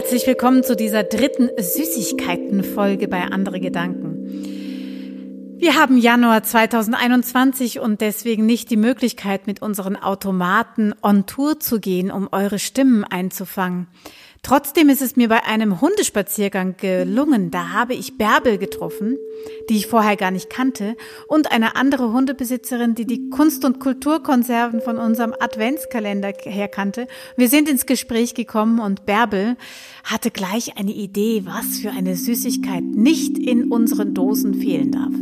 Herzlich willkommen zu dieser dritten Süßigkeiten-Folge bei Andere Gedanken. Wir haben Januar 2021 und deswegen nicht die Möglichkeit, mit unseren Automaten on Tour zu gehen, um eure Stimmen einzufangen. Trotzdem ist es mir bei einem Hundespaziergang gelungen. Da habe ich Bärbel getroffen, die ich vorher gar nicht kannte, und eine andere Hundebesitzerin, die die Kunst- und Kulturkonserven von unserem Adventskalender herkannte. Wir sind ins Gespräch gekommen und Bärbel hatte gleich eine Idee, was für eine Süßigkeit nicht in unseren Dosen fehlen darf.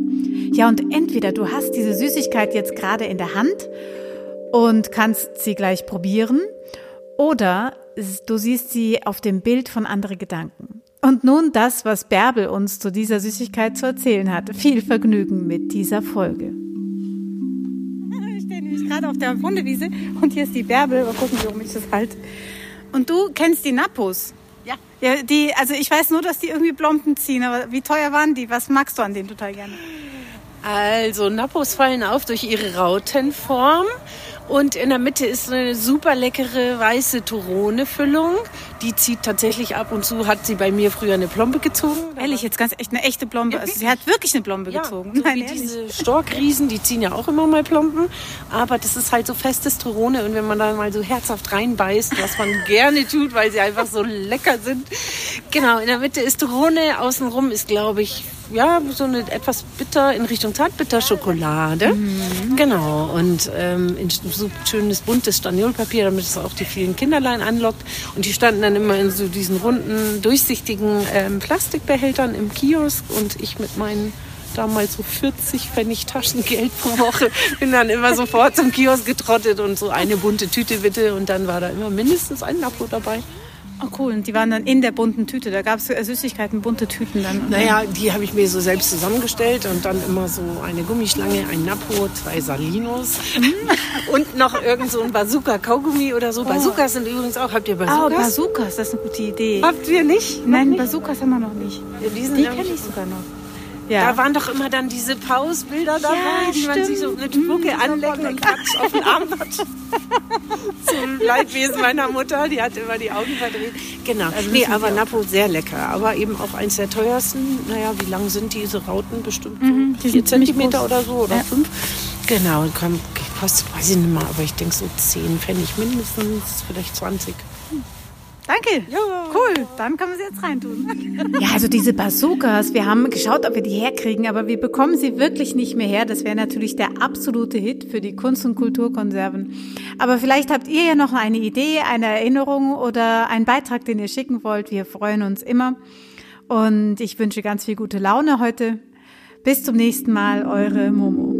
Ja, und entweder du hast diese Süßigkeit jetzt gerade in der Hand und kannst sie gleich probieren, oder du siehst sie auf dem Bild von andere Gedanken. Und nun das, was Bärbel uns zu dieser Süßigkeit zu erzählen hat. Viel Vergnügen mit dieser Folge. Ich stehe nämlich gerade auf der Hundewiese und hier ist die Bärbel. Mal gucken, warum ich das halte. Und du kennst die Nappos? Ja. Ja, die, also ich weiß nur, dass die irgendwie Blompen ziehen, aber wie teuer waren die? Was magst du an denen total gerne? Also Nappos fallen auf durch ihre Rautenform und in der Mitte ist eine super leckere weiße Turone-Füllung. Die zieht tatsächlich ab und zu, hat sie bei mir früher eine Plombe gezogen. Ehrlich, jetzt ganz echt eine echte Plombe. Also sie hat wirklich eine Plombe ja, gezogen. So Nein, diese Storkriesen, die ziehen ja auch immer mal Plomben. Aber das ist halt so festes Turone und wenn man da mal so herzhaft reinbeißt, was man gerne tut, weil sie einfach so lecker sind. Genau, in der Mitte ist Turone, außenrum ist, glaube ich, ja, so eine etwas bitter in Richtung zartbitter Schokolade. Mhm. Genau. Und ähm, in so schönes buntes Staniolpapier, damit es auch die vielen Kinderlein anlockt. Und die standen dann immer in so diesen runden, durchsichtigen ähm, Plastikbehältern im Kiosk und ich mit meinen damals so 40 Pfennig Taschengeld pro Woche. Bin dann immer sofort zum Kiosk getrottet und so eine bunte Tüte bitte. Und dann war da immer mindestens ein Nappo dabei. Oh cool, und die waren dann in der bunten Tüte. Da gab es Süßigkeiten, bunte Tüten dann. Naja, die habe ich mir so selbst zusammengestellt und dann immer so eine Gummischlange, ein Nappo, zwei Salinos und noch irgend so ein Bazooka-Kaugummi oder so. Bazookas sind übrigens auch. Habt ihr Oh, Bazookas? Bazookas, das ist eine gute Idee. Habt ihr nicht? Nein, nicht? Bazookas haben wir noch nicht. Ja, die Die kenne ich sogar noch. Da Ja. waren doch immer dann diese Pausbilder dabei, die man sich so mit Spucke Mm, anlecken und Quatsch auf den Arm hat. Zum Leidwesen meiner Mutter, die hat immer die Augen verdreht. Genau. Also nee, aber. Napo sehr lecker. Aber eben auch eins der teuersten. Naja, wie lang sind diese Rauten? Bestimmt Mhm, die vier sind ziemlich Zentimeter groß. oder so oder Ja. fünf. Genau, und komm, kostet, weiß ich nicht mal, aber ich denke so 10 Pfennig mindestens, vielleicht 20. Danke. Ja. Cool, dann können wir sie jetzt reintun. Ja, also diese Bazookas, wir haben geschaut, ob wir die herkriegen, aber wir bekommen sie wirklich nicht mehr her. Das wäre natürlich der absolute Hit für die Kunst- und Kulturkonserven. Aber vielleicht habt ihr ja noch eine Idee, eine Erinnerung oder einen Beitrag, den ihr schicken wollt. Wir freuen uns immer. Und ich wünsche ganz viel gute Laune heute. Bis zum nächsten Mal, eure Momo.